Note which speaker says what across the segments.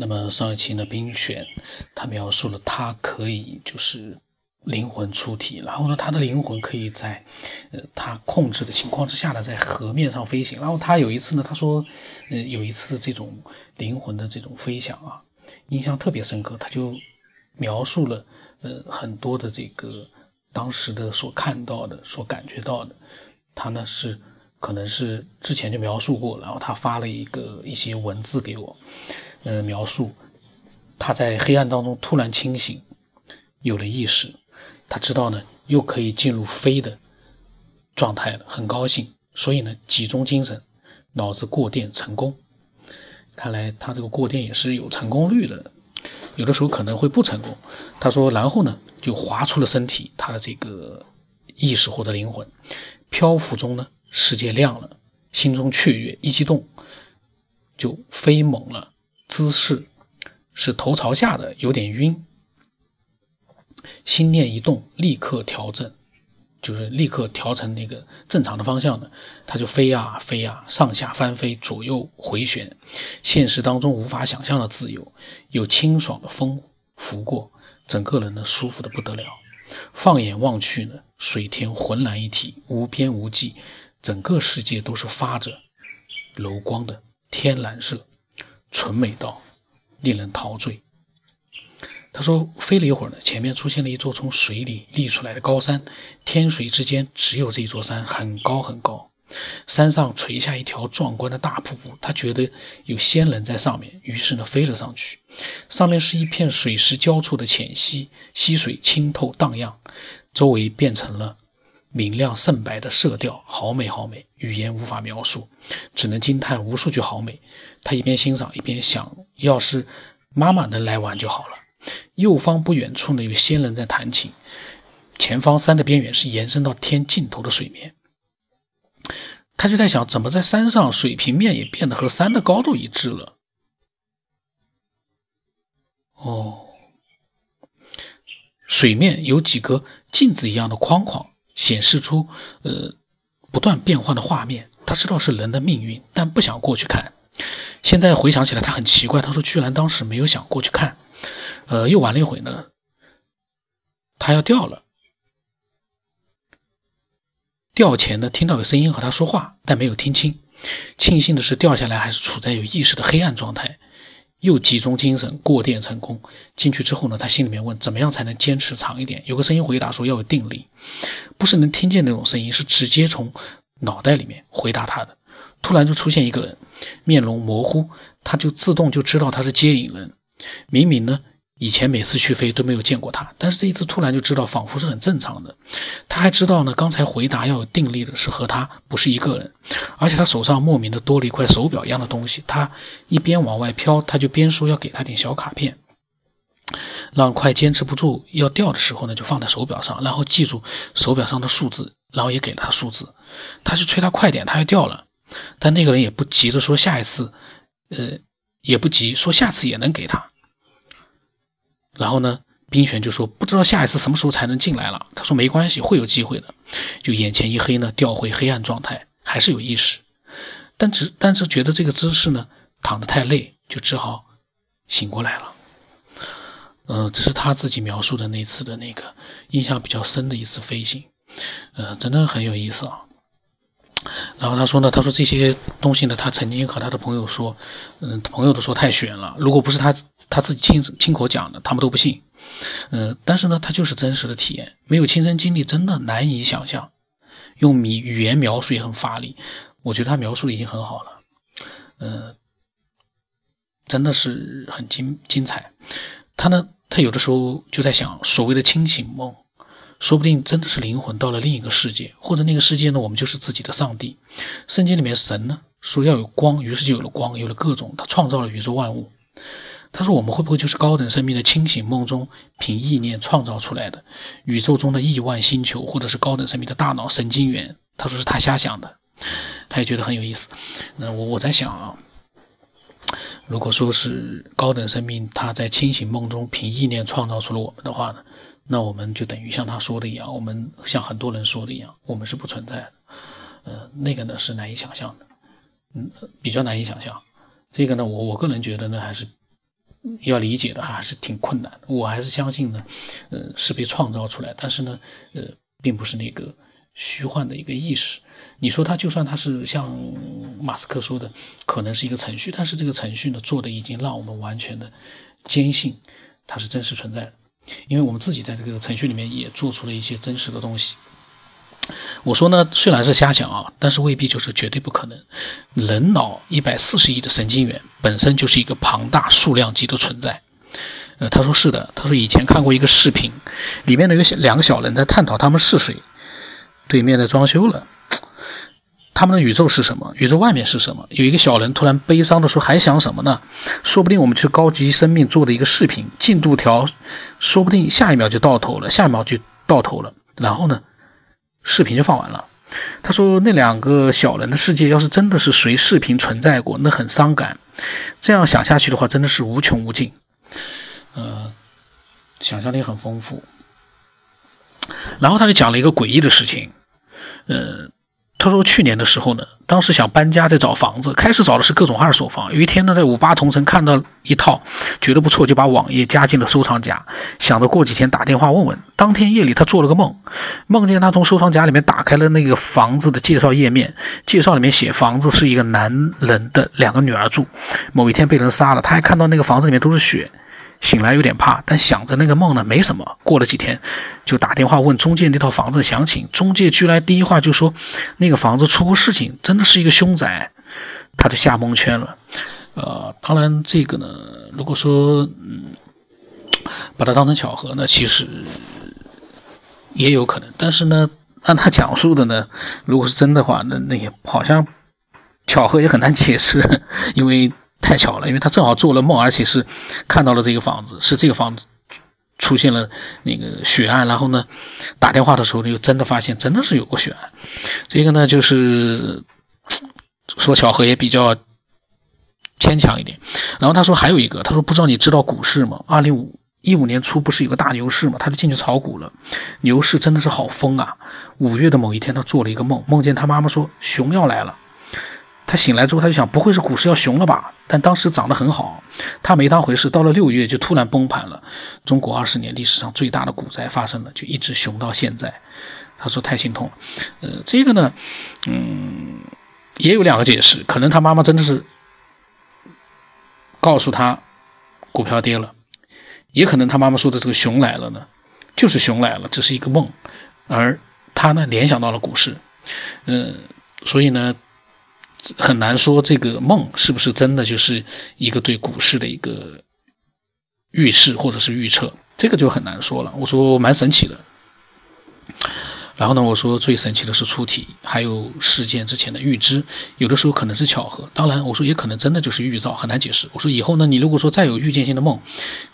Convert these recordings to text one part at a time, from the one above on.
Speaker 1: 那么上一期呢，冰选他描述了他可以就是灵魂出体，然后呢，他的灵魂可以在呃他控制的情况之下呢，在河面上飞行。然后他有一次呢，他说，呃，有一次这种灵魂的这种飞翔啊，印象特别深刻。他就描述了呃很多的这个当时的所看到的、所感觉到的。他呢是可能是之前就描述过，然后他发了一个一些文字给我。呃，描述他在黑暗当中突然清醒，有了意识，他知道呢，又可以进入飞的状态了，很高兴，所以呢，集中精神，脑子过电成功。看来他这个过电也是有成功率的，有的时候可能会不成功。他说，然后呢，就划出了身体，他的这个意识或者灵魂漂浮中呢，世界亮了，心中雀跃，一激动就飞猛了。姿势是头朝下的，有点晕。心念一动，立刻调整，就是立刻调成那个正常的方向的，它就飞啊飞啊，上下翻飞，左右回旋。现实当中无法想象的自由，有清爽的风拂过，整个人呢舒服的不得了。放眼望去呢，水天浑然一体，无边无际，整个世界都是发着柔光的天蓝色。纯美到令人陶醉。他说：“飞了一会儿呢，前面出现了一座从水里立出来的高山，天水之间只有这座山，很高很高。山上垂下一条壮观的大瀑布，他觉得有仙人在上面，于是呢飞了上去。上面是一片水石交错的浅溪，溪水清透荡漾，周围变成了。”明亮圣白的色调，好美好美，语言无法描述，只能惊叹无数句好美。他一边欣赏一边想，要是妈妈能来玩就好了。右方不远处呢，有仙人在弹琴。前方山的边缘是延伸到天尽头的水面。他就在想，怎么在山上水平面也变得和山的高度一致了？哦，水面有几个镜子一样的框框。显示出，呃，不断变换的画面。他知道是人的命运，但不想过去看。现在回想起来，他很奇怪。他说：“居然当时没有想过去看。”呃，又玩了一会呢，他要掉了。掉前呢，听到有声音和他说话，但没有听清。庆幸的是，掉下来还是处在有意识的黑暗状态。又集中精神过电成功进去之后呢，他心里面问：怎么样才能坚持长一点？有个声音回答说：要有定力，不是能听见那种声音，是直接从脑袋里面回答他的。突然就出现一个人，面容模糊，他就自动就知道他是接引人。明明呢。以前每次去飞都没有见过他，但是这一次突然就知道，仿佛是很正常的。他还知道呢，刚才回答要有定力的是和他不是一个人，而且他手上莫名的多了一块手表一样的东西。他一边往外飘，他就边说要给他点小卡片，让快坚持不住要掉的时候呢，就放在手表上，然后记住手表上的数字，然后也给了他数字。他就催他快点，他要掉了，但那个人也不急着说下一次，呃，也不急说下次也能给他。然后呢，冰璇就说不知道下一次什么时候才能进来了。他说没关系，会有机会的。就眼前一黑呢，掉回黑暗状态，还是有意识，但只但是觉得这个姿势呢，躺得太累，就只好醒过来了。嗯，这是他自己描述的那次的那个印象比较深的一次飞行，嗯，真的很有意思啊。然后他说呢，他说这些东西呢，他曾经和他的朋友说，嗯，朋友都说太玄了，如果不是他他自己亲亲口讲的，他们都不信。嗯，但是呢，他就是真实的体验，没有亲身经历，真的难以想象。用米语言描述也很乏力，我觉得他描述的已经很好了。嗯，真的是很精精彩。他呢，他有的时候就在想，所谓的清醒梦。说不定真的是灵魂到了另一个世界，或者那个世界呢，我们就是自己的上帝。圣经里面神呢说要有光，于是就有了光，有了各种，他创造了宇宙万物。他说我们会不会就是高等生命的清醒梦中凭意念创造出来的宇宙中的亿万星球，或者是高等生命的大脑神经元？他说是他瞎想的，他也觉得很有意思。那我我在想啊，如果说是高等生命他在清醒梦中凭意念创造出了我们的话呢？那我们就等于像他说的一样，我们像很多人说的一样，我们是不存在的。呃，那个呢是难以想象的，嗯，比较难以想象。这个呢，我我个人觉得呢，还是要理解的还是挺困难的。我还是相信呢，呃，是被创造出来，但是呢，呃，并不是那个虚幻的一个意识。你说他就算他是像马斯克说的，可能是一个程序，但是这个程序呢，做的已经让我们完全的坚信它是真实存在的，因为我们自己在这个程序里面也做出了一些真实的东西。我说呢，虽然是瞎想啊，但是未必就是绝对不可能。人脑一百四十亿的神经元本身就是一个庞大数量级的存在。呃，他说是的，他说以前看过一个视频，里面呢有两个小人在探讨他们是谁。对面在装修了，他们的宇宙是什么？宇宙外面是什么？有一个小人突然悲伤的说：“还想什么呢？说不定我们去高级生命做的一个视频进度条，说不定下一秒就到头了，下一秒就到头了。然后呢？”视频就放完了。他说：“那两个小人的世界，要是真的是随视频存在过，那很伤感。这样想下去的话，真的是无穷无尽。呃，想象力很丰富。然后他就讲了一个诡异的事情。呃。”他说，去年的时候呢，当时想搬家，在找房子，开始找的是各种二手房。有一天呢，在五八同城看到一套，觉得不错，就把网页加进了收藏夹，想着过几天打电话问问。当天夜里，他做了个梦，梦见他从收藏夹里面打开了那个房子的介绍页面，介绍里面写房子是一个男人的两个女儿住，某一天被人杀了。他还看到那个房子里面都是血。醒来有点怕，但想着那个梦呢，没什么。过了几天，就打电话问中介那套房子详情。中介居然第一话就说，那个房子出过事情，真的是一个凶宅，他就吓蒙圈了。呃，当然这个呢，如果说嗯，把它当成巧合呢，其实也有可能。但是呢，按他讲述的呢，如果是真的话，那那也好像巧合也很难解释，因为。太巧了，因为他正好做了梦，而且是看到了这个房子，是这个房子出现了那个血案，然后呢，打电话的时候又真的发现真的是有过血案。这个呢，就是说巧合也比较牵强一点。然后他说还有一个，他说不知道你知道股市吗？二零五一五年初不是有个大牛市吗？他就进去炒股了。牛市真的是好疯啊！五月的某一天，他做了一个梦，梦见他妈妈说熊要来了。他醒来之后，他就想，不会是股市要熊了吧？但当时涨得很好，他没当回事。到了六月，就突然崩盘了。中国二十年历史上最大的股灾发生了，就一直熊到现在。他说太心痛了。呃，这个呢，嗯，也有两个解释，可能他妈妈真的是告诉他股票跌了，也可能他妈妈说的这个熊来了呢，就是熊来了，这是一个梦，而他呢联想到了股市，嗯，所以呢。很难说这个梦是不是真的就是一个对股市的一个预示或者是预测，这个就很难说了。我说蛮神奇的，然后呢，我说最神奇的是出题，还有事件之前的预知，有的时候可能是巧合，当然我说也可能真的就是预兆，很难解释。我说以后呢，你如果说再有预见性的梦，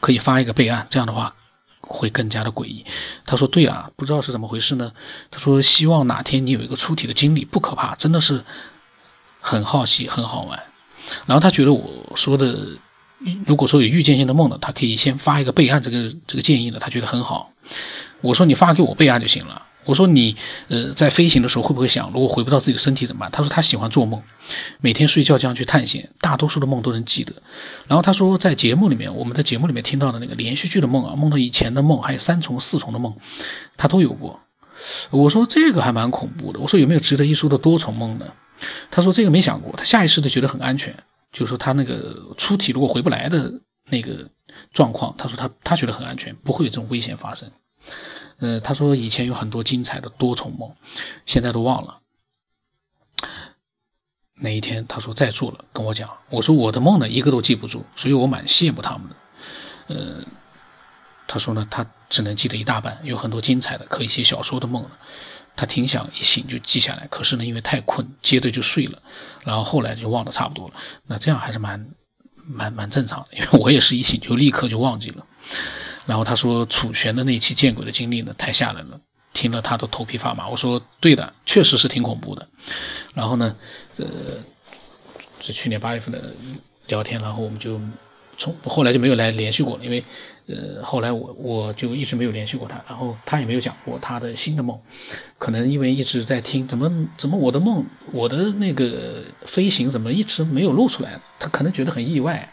Speaker 1: 可以发一个备案，这样的话会更加的诡异。他说对啊，不知道是怎么回事呢？他说希望哪天你有一个出题的经历，不可怕，真的是。很好奇，很好玩。然后他觉得我说的，如果说有预见性的梦呢，他可以先发一个备案，这个这个建议呢，他觉得很好。我说你发给我备案就行了。我说你呃在飞行的时候会不会想，如果回不到自己的身体怎么办？他说他喜欢做梦，每天睡觉这样去探险，大多数的梦都能记得。然后他说在节目里面，我们的节目里面听到的那个连续剧的梦啊，梦到以前的梦，还有三重、四重的梦，他都有过。我说这个还蛮恐怖的。我说有没有值得一说的多重梦呢？他说这个没想过，他下意识的觉得很安全，就是说他那个出体如果回不来的那个状况，他说他他觉得很安全，不会有这种危险发生。呃，他说以前有很多精彩的多重梦，现在都忘了。那一天他说再做了，跟我讲，我说我的梦呢一个都记不住，所以我蛮羡慕他们的。呃，他说呢他只能记得一大半，有很多精彩的可以写小说的梦。他挺想一醒就记下来，可是呢，因为太困，接着就睡了，然后后来就忘得差不多了。那这样还是蛮蛮蛮正常的，因为我也是一醒就立刻就忘记了。然后他说楚玄的那期见鬼的经历呢，太吓人了，听了他都头皮发麻。我说对的，确实是挺恐怖的。然后呢，呃是去年八月份的聊天，然后我们就。从后来就没有来联系过了，因为，呃，后来我我就一直没有联系过他，然后他也没有讲过他的新的梦，可能因为一直在听，怎么怎么我的梦，我的那个飞行怎么一直没有露出来，他可能觉得很意外，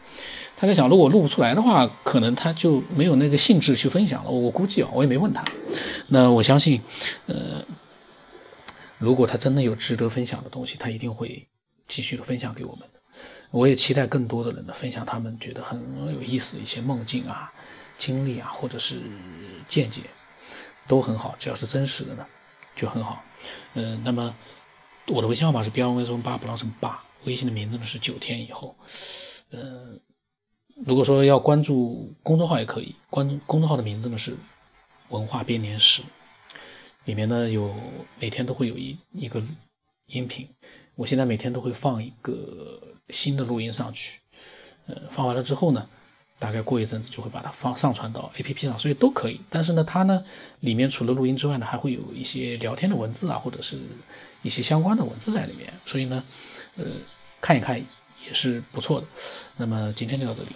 Speaker 1: 他在想，如果录不出来的话，可能他就没有那个兴致去分享了。我估计啊，我也没问他。那我相信，呃，如果他真的有值得分享的东西，他一定会继续的分享给我们的。我也期待更多的人呢分享他们觉得很有意思的一些梦境啊、经历啊，或者是见解，都很好。只要是真实的呢，就很好。嗯，那么我的微信号码是 B 二 V 中八不让成八，微信的名字呢是九天以后。嗯。如果说要关注公众号也可以，关公众号的名字呢是文化编年史，里面呢有每天都会有一一个音频，我现在每天都会放一个新的录音上去，呃，放完了之后呢，大概过一阵子就会把它放上传到 APP 上，所以都可以。但是呢，它呢里面除了录音之外呢，还会有一些聊天的文字啊，或者是一些相关的文字在里面，所以呢，呃，看一看也是不错的。那么今天就到这里。